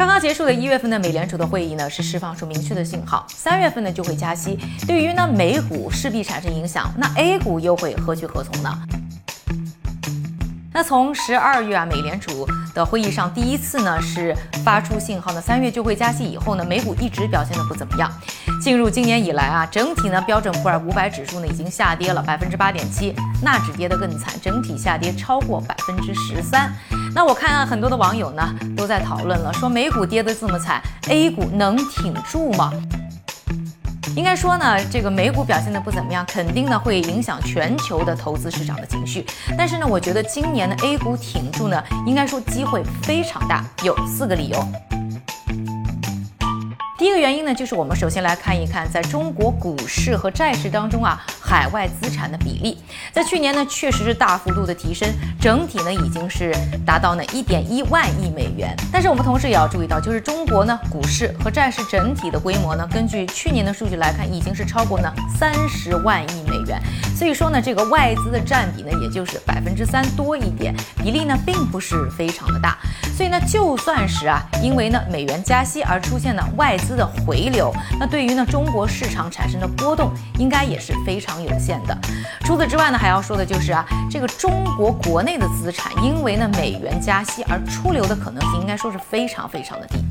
刚刚结束的一月份的美联储的会议呢，是释放出明确的信号，三月份呢就会加息，对于呢美股势必产生影响，那 A 股又会何去何从呢？那从十二月啊，美联储的会议上第一次呢是发出信号呢，三月就会加息以后呢，美股一直表现的不怎么样。进入今年以来啊，整体呢标准普尔五百指数呢已经下跌了百分之八点七，纳指跌得更惨，整体下跌超过百分之十三。那我看啊，很多的网友呢都在讨论了，说美股跌得这么惨，A 股能挺住吗？应该说呢，这个美股表现的不怎么样，肯定呢会影响全球的投资市场的情绪。但是呢，我觉得今年的 A 股挺住呢，应该说机会非常大，有四个理由。第一个原因呢，就是我们首先来看一看，在中国股市和债市当中啊，海外资产的比例，在去年呢，确实是大幅度的提升，整体呢已经是达到呢一点一万亿美元。但是我们同时也要注意到，就是中国呢股市和债市整体的规模呢，根据去年的数据来看，已经是超过呢三十万亿美元。所以说呢，这个外资的占比呢，也就是百分之三多一点，比例呢并不是非常的大。所以呢，就算是啊，因为呢美元加息而出现了外资。资的回流，那对于呢中国市场产生的波动应该也是非常有限的。除此之外呢，还要说的就是啊，这个中国国内的资产因为呢美元加息而出流的可能性，应该说是非常非常的低。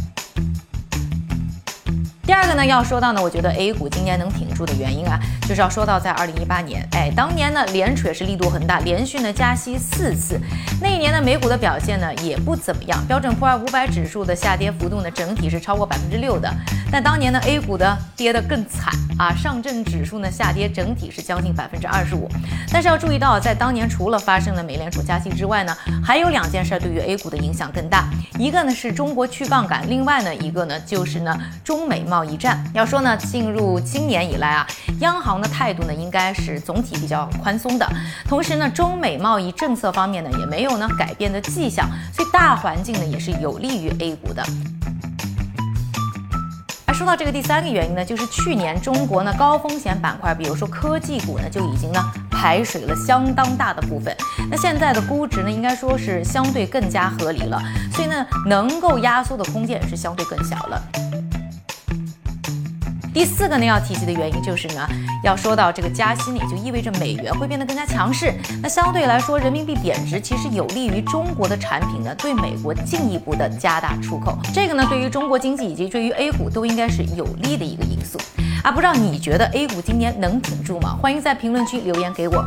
第二个呢，要说到呢，我觉得 A 股今年能挺住的原因啊，就是要说到在二零一八年，哎，当年呢联储也是力度很大，连续呢加息四次，那一年呢美股的表现呢也不怎么样，标准普尔五百指数的下跌幅度呢整体是超过百分之六的，但当年呢 A 股的跌得更惨啊，上证指数呢下跌整体是将近百分之二十五，但是要注意到，在当年除了发生了美联储加息之外呢，还有两件事对于 A 股的影响更大，一个呢是中国去杠杆，另外呢一个呢就是呢中美贸。贸易战要说呢，进入今年以来啊，央行的态度呢应该是总体比较宽松的，同时呢，中美贸易政策方面呢也没有呢改变的迹象，所以大环境呢也是有利于 A 股的。说到这个第三个原因呢，就是去年中国呢高风险板块，比如说科技股呢就已经呢排水了相当大的部分，那现在的估值呢应该说是相对更加合理了，所以呢能够压缩的空间是相对更小了。第四个呢，要提及的原因就是呢，要说到这个加息呢，也就意味着美元会变得更加强势。那相对来说，人民币贬值其实有利于中国的产品呢，对美国进一步的加大出口。这个呢，对于中国经济以及对于 A 股都应该是有利的一个因素。啊，不知道你觉得 A 股今年能挺住吗？欢迎在评论区留言给我。